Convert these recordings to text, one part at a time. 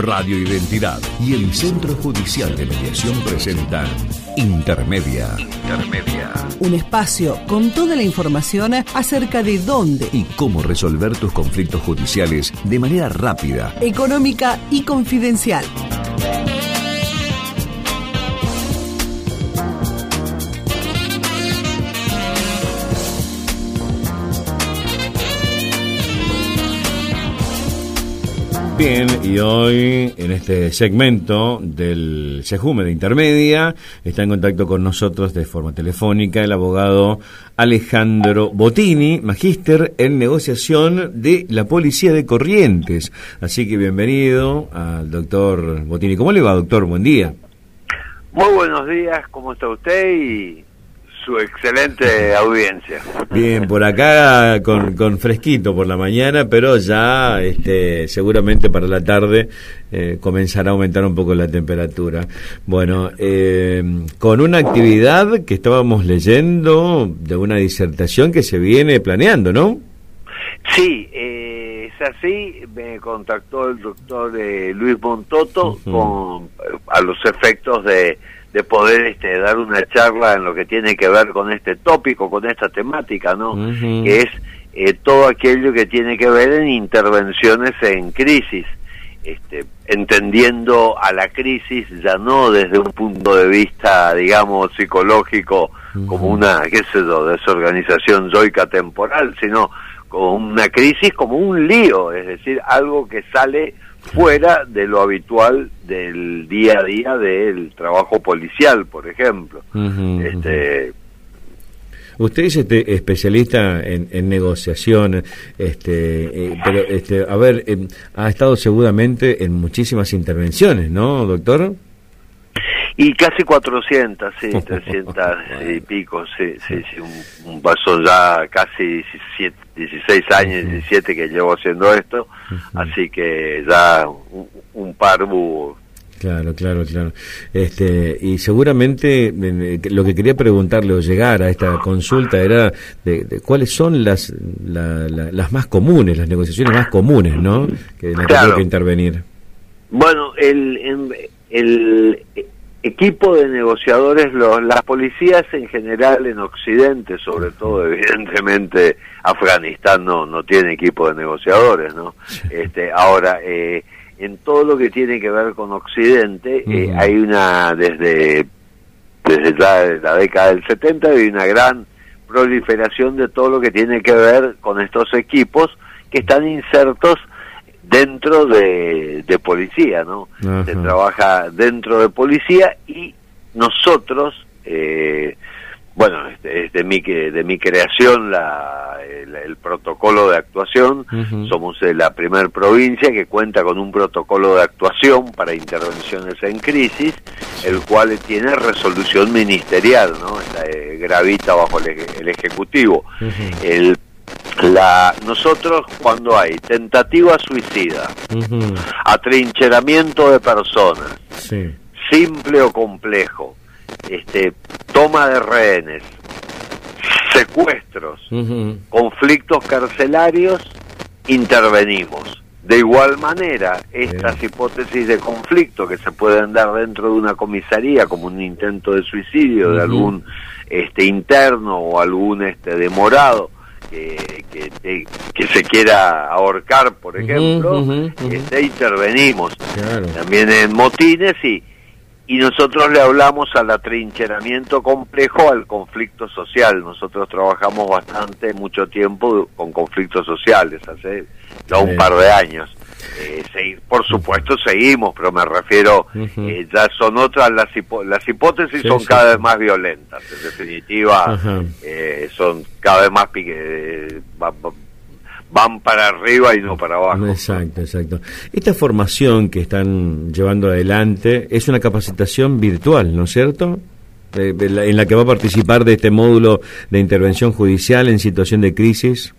Radio Identidad y el Centro Judicial de Mediación presentan Intermedia. Intermedia. Un espacio con toda la información acerca de dónde, Y cómo resolver tus conflictos judiciales de manera rápida. económica y confidencial. Bien, y hoy en este segmento del Sejume de Intermedia está en contacto con nosotros de forma telefónica el abogado Alejandro Botini, magíster en negociación de la Policía de Corrientes. Así que bienvenido al doctor Botini. ¿Cómo le va, doctor? Buen día. Muy buenos días, ¿cómo está usted su excelente audiencia? Bien, por acá con, con fresquito por la mañana, pero ya este, seguramente para la tarde eh, comenzará a aumentar un poco la temperatura. Bueno, eh, con una actividad que estábamos leyendo de una disertación que se viene planeando, ¿no? Sí, eh, es así, me contactó el doctor eh, Luis Montoto con, a los efectos de, de poder este, dar una charla en lo que tiene que ver con este tópico, con esta temática, ¿no? Que es eh, todo aquello que tiene que ver en intervenciones en crisis. Este, entendiendo a la crisis ya no desde un punto de vista, digamos, psicológico, como una, qué sé yo, desorganización yoica temporal, sino como una crisis, como un lío, es decir, algo que sale fuera de lo habitual del día a día del trabajo policial, por ejemplo. Este, Usted es este, especialista en, en negociación, este, eh, pero este, a ver, eh, ha estado seguramente en muchísimas intervenciones, ¿no, doctor? Y casi 400, sí, 300 y pico, sí, sí, sí, un, un paso ya casi 17, 16 años, 17 que llevo haciendo esto, así que ya un, un par hubo. Claro, claro, claro. Este, y seguramente eh, lo que quería preguntarle o llegar a esta consulta era de, de cuáles son las, la- la- las más comunes, las negociaciones más comunes, ¿no? Que en las que Claro. que intervenir. Bueno, el, el equipo de negociadores, los, las policías en general en Occidente, sobre todo evidentemente Afganistán no, no tiene equipo de negociadores, ¿no? Este, ahora, eh, en todo lo que tiene que ver con Occidente, eh, hay una, desde, desde la, la década del 70, hay una gran proliferación de todo lo que tiene que ver con estos equipos que están insertos dentro de, de policía, ¿no? Ajá. Se trabaja dentro de policía y nosotros, eh, bueno, este, es de mi, que- de mi creación la, el, el protocolo de actuación, Ujú. somos eh, la primer provincia que cuenta con un protocolo de actuación para intervenciones en crisis, el cual tiene resolución ministerial, ¿no? Está, eh, gravita bajo el, el Ejecutivo. Ujú. El, la, nosotros cuando hay tentativa suicida, atrincheramiento de personas, Sí. simple o complejo, este, toma de rehenes, secuestros, conflictos carcelarios, intervenimos. De igual manera, estas Bien. hipótesis de conflicto que se pueden dar dentro de una comisaría, como un intento de suicidio de algún este interno o algún este demorado que, que, te- que se quiera ahorcar, por ejemplo, ujú. este, intervenimos Claro. también en motines y, y nosotros le hablamos al atrincheramiento complejo al conflicto social. Nosotros trabajamos bastante, mucho tiempo con conflictos sociales, hace ya un par de años. Eh, segui- por supuesto seguimos, pero me refiero, eh, ya son otras las, hipo- las hipótesis Sí, son sí, cada vez más violentas, en definitiva eh, son cada vez más eh, va- va- van para arriba y no para abajo. Exacto, exacto. Esta formación que están llevando adelante es una capacitación virtual, ¿no es cierto? Eh, en la que va a participar de este módulo de intervención judicial en situación de crisis.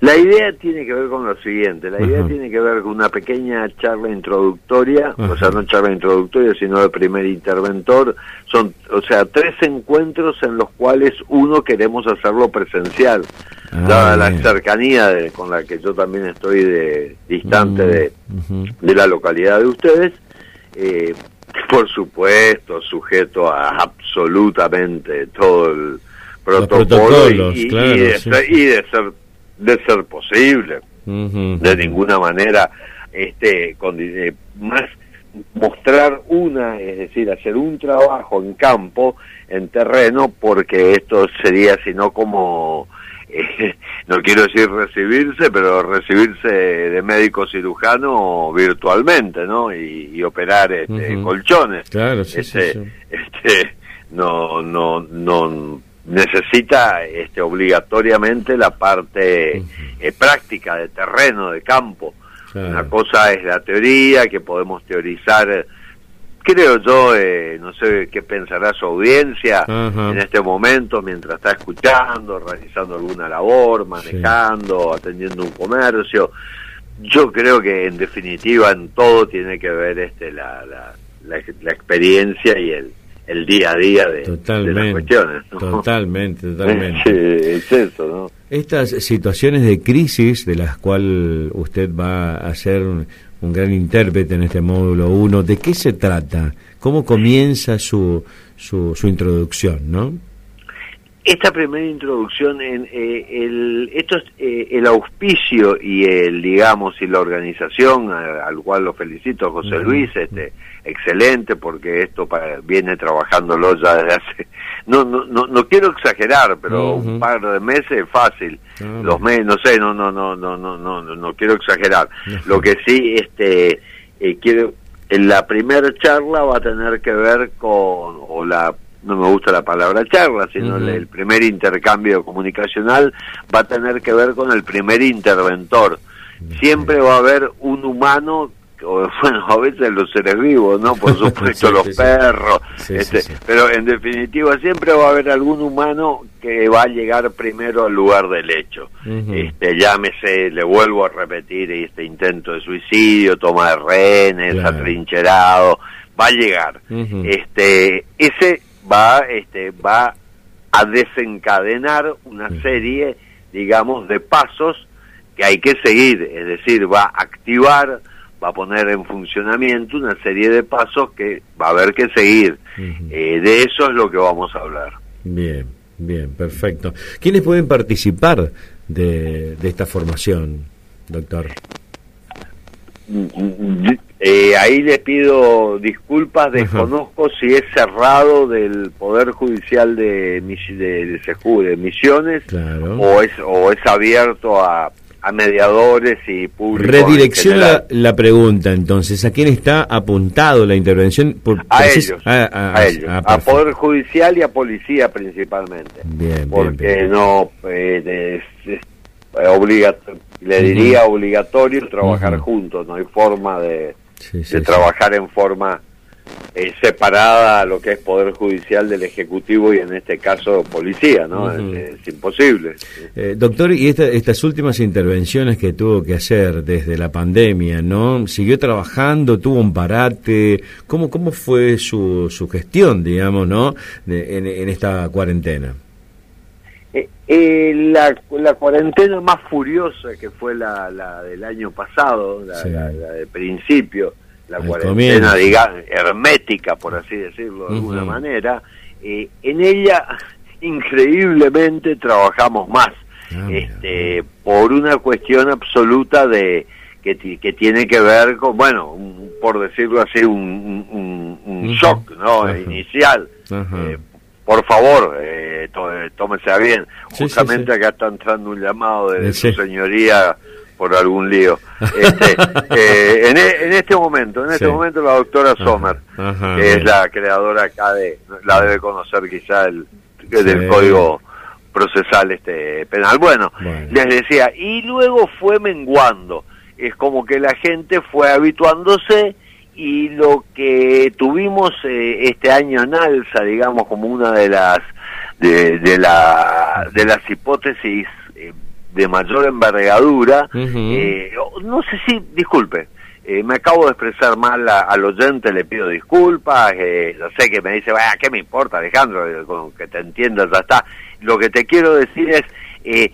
La idea tiene que ver con lo siguiente, la idea tiene que ver con una pequeña charla introductoria, o sea, no charla introductoria, sino de primer interventor, son, o sea, tres encuentros en los cuales uno queremos hacerlo presencial, ah, dada la cercanía con la que yo también estoy de, distante de, de la localidad de ustedes, eh, por supuesto, sujeto a absolutamente todo el protocolo y, de ser de ser posible. De ninguna manera, este, con, eh, más mostrar una, es decir, hacer un trabajo en campo, en terreno, porque esto sería sino como, eh, no quiero decir recibirse, pero recibirse de médico cirujano virtualmente, ¿no? Y, operar este, colchones. Claro, sí, este, este, no, no, no necesita este, obligatoriamente la parte eh, práctica de terreno, de campo. Una cosa es la teoría, que podemos teorizar, creo yo, eh, no sé qué pensará su audiencia en este momento, mientras está escuchando, realizando alguna labor, manejando, atendiendo un comercio. Yo creo que en definitiva en todo tiene que ver este la, la, la experiencia y el, el día a día de, las cuestiones. Totalmente, totalmente. es eso, ¿no? Estas situaciones de crisis de las cuales usted va a ser un, gran intérprete en este módulo 1, ¿de qué se trata? ¿Cómo comienza su, su, su introducción, no? Esta primera introducción, en eh, el, esto es eh, el auspicio y el, digamos, y la organización, al cual lo felicito, José Luis, este, excelente, porque esto viene trabajándolo ya desde hace, no, no, no, no quiero exagerar, pero un par de meses es fácil, los meses, no sé, no, no, no, no, no, no, no, quiero exagerar. Lo que sí, este, eh, quiero, en la primera charla va a tener que ver con, o la no me gusta la palabra charla, sino el primer intercambio comunicacional va a tener que ver con el primer interventor. Siempre va a haber un humano bueno, a veces los seres vivos, ¿no? Por supuesto, los perros, este, pero en definitiva siempre va a haber algún humano que va a llegar primero al lugar del hecho. este, llámese, le vuelvo a repetir, este intento de suicidio, toma de rehenes, atrincherado, va a llegar. este, ese va, este, va a desencadenar una serie, digamos, de pasos que hay que seguir, es decir, va a activar, va a poner en funcionamiento una serie de pasos que va a haber que seguir. Eh, de eso es lo que vamos a hablar. Bien, bien, perfecto. ¿Quiénes pueden participar de, de esta formación, doctor? Eh, ahí le pido disculpas, desconozco si es cerrado del Poder Judicial de, de, de, Misiones o, es, o es abierto a, a mediadores y públicos. Redirecciona la, pregunta entonces, ¿a quién está apuntado la intervención? a, ellos, a, ellos, a, Poder Judicial y a Policía principalmente. Bien, porque no eh, es, le diría obligatorio trabajar juntos, no hay forma de, de trabajar en forma eh, separada a lo que es Poder Judicial del Ejecutivo y en este caso Policía, ¿no? es, imposible. Eh, doctor, y estas últimas intervenciones que tuvo que hacer desde la pandemia, ¿no? ¿Siguió trabajando? ¿Tuvo un parate? ¿Cómo, cómo fue su, su gestión, digamos, ¿no? en, esta cuarentena? Eh, la, la, cuarentena más furiosa que fue la, la del año pasado, la, de principio, la cuarentena, digamos, hermética, por así decirlo de alguna manera, eh, en ella increíblemente trabajamos más, ah, este, por una cuestión absoluta de que, que tiene que ver con, bueno, por decirlo así, un, un, shock ¿no? inicial. Eh, por favor, eh, tómese bien. Justamente acá está entrando un llamado de su señoría por algún lío. Este, eh, e, en, este momento, en este momento la doctora Sommer, que es la creadora acá de, la debe conocer quizá el, del código procesal este penal. Bueno, les decía, y luego fue menguando. Es como que la gente fue habituándose y lo que tuvimos eh, este año en alza, digamos, como una de las de, de la de las hipótesis eh, de mayor envergadura. eh, no sé si, disculpe, eh, me acabo de expresar mal al oyente, le pido disculpas, eh, yo sé que me dice, vaya, ¿qué me importa Alejandro? Eh, con que te entiendas, ya está. Lo que te quiero decir es, eh,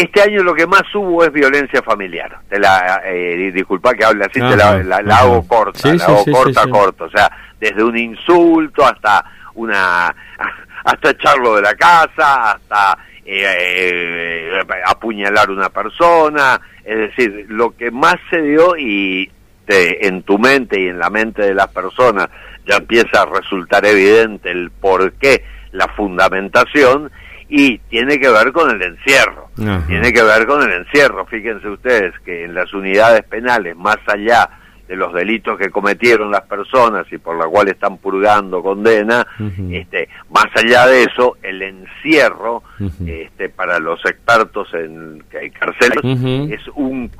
este año lo que más hubo es violencia familiar. Te la, eh, disculpa que hable así, te la, la, hago corta, la hago corta, corta. O sea, desde un insulto hasta una, hasta echarlo de la casa, hasta eh, eh, apuñalar una persona. Es decir, lo que más se dio y te, en tu mente y en la mente de las personas ya empieza a resultar evidente el por qué, la fundamentación y tiene que ver con el encierro. Tiene que ver con el encierro. Fíjense ustedes que en las unidades penales, más allá de los delitos que cometieron las personas y por la cual están purgando condena, este, más allá de eso, el encierro, este, para los expertos en cárceles, es un,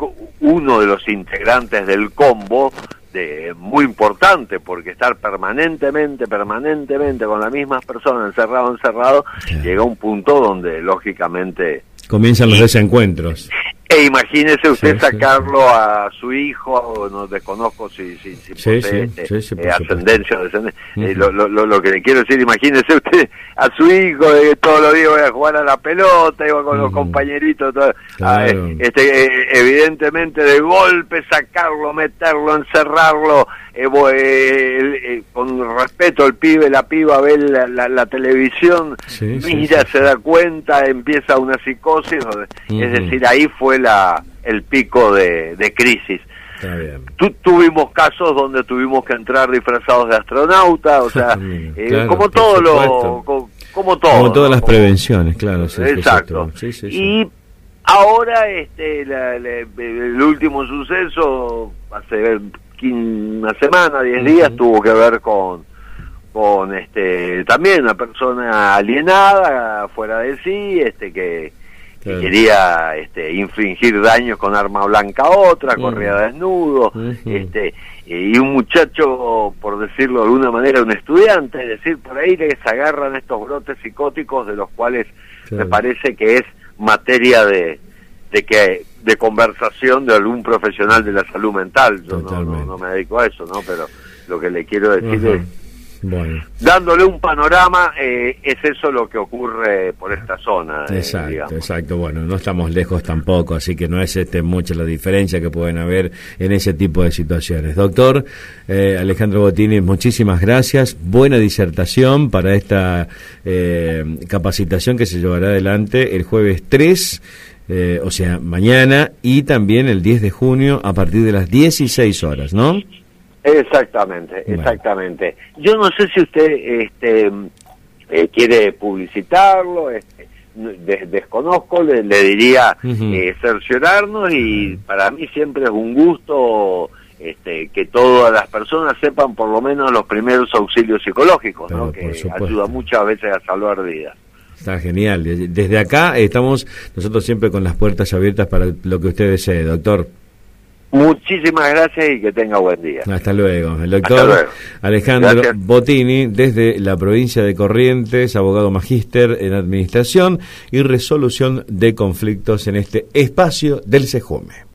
uno de los integrantes del combo de, muy importante, porque estar permanentemente, permanentemente con las mismas personas, encerrado, encerrado, llega a un punto donde lógicamente... Comienzan los desencuentros. E imagínese usted sacarlo a su hijo, no desconozco si, si, si posee este, ascendencia o descendencia. Eh, lo, lo, lo, que le quiero decir, imagínese usted a su hijo de que todos los días voy a jugar a la pelota, iba con los compañeritos, todo, eh, este, eh, evidentemente de golpe sacarlo, meterlo, encerrarlo, con respeto el pibe, la piba ve la, la, televisión, mira, se da cuenta, empieza una psicosis, es decir, ahí fue la el pico de, crisis. tuvimos casos donde tuvimos que entrar disfrazados de astronauta, o sea, eh, como todo lo, como, todo, como todas las prevenciones, claro. Exacto. y ahora, este, el último suceso hace una semana, diez días, tuvo que ver con con este también una persona alienada fuera de sí este que quería este, infringir daños con arma blanca a otra, corría desnudo, este, y un muchacho, por decirlo de alguna manera, un estudiante, es decir, por ahí les agarran estos brotes psicóticos de los cuales me parece que es materia de, de que de conversación de algún profesional de la salud mental. Yo no, me dedico a eso, ¿no? Pero lo que le quiero decir es Dándole un panorama, eh, es eso lo que ocurre por esta zona. Eh, exacto, exacto. Bueno, no estamos lejos tampoco, así que no es este mucha la diferencia que pueden haber en ese tipo de situaciones. Doctor eh, Alejandro Botini, muchísimas gracias. Buena disertación para esta capacitación que se llevará adelante el jueves 3. o sea, mañana y también el 10 de junio a partir de las 16 horas, ¿no? Exactamente, exactamente. Yo no sé si usted este, eh, quiere publicitarlo, este, desconozco, le, diría eh, cerciorarnos y para mí siempre es un gusto este, que todas las personas sepan por lo menos los primeros auxilios psicológicos, ¿no? que ayuda muchas veces a salvar vidas. Está genial. Desde acá estamos nosotros siempre con las puertas abiertas para lo que usted desee, doctor. Muchísimas gracias y que tenga buen día. Hasta luego. El doctor Alejandro Botini, desde la provincia de Corrientes, abogado magíster en Administración y Resolución de Conflictos en este espacio del SEJUME.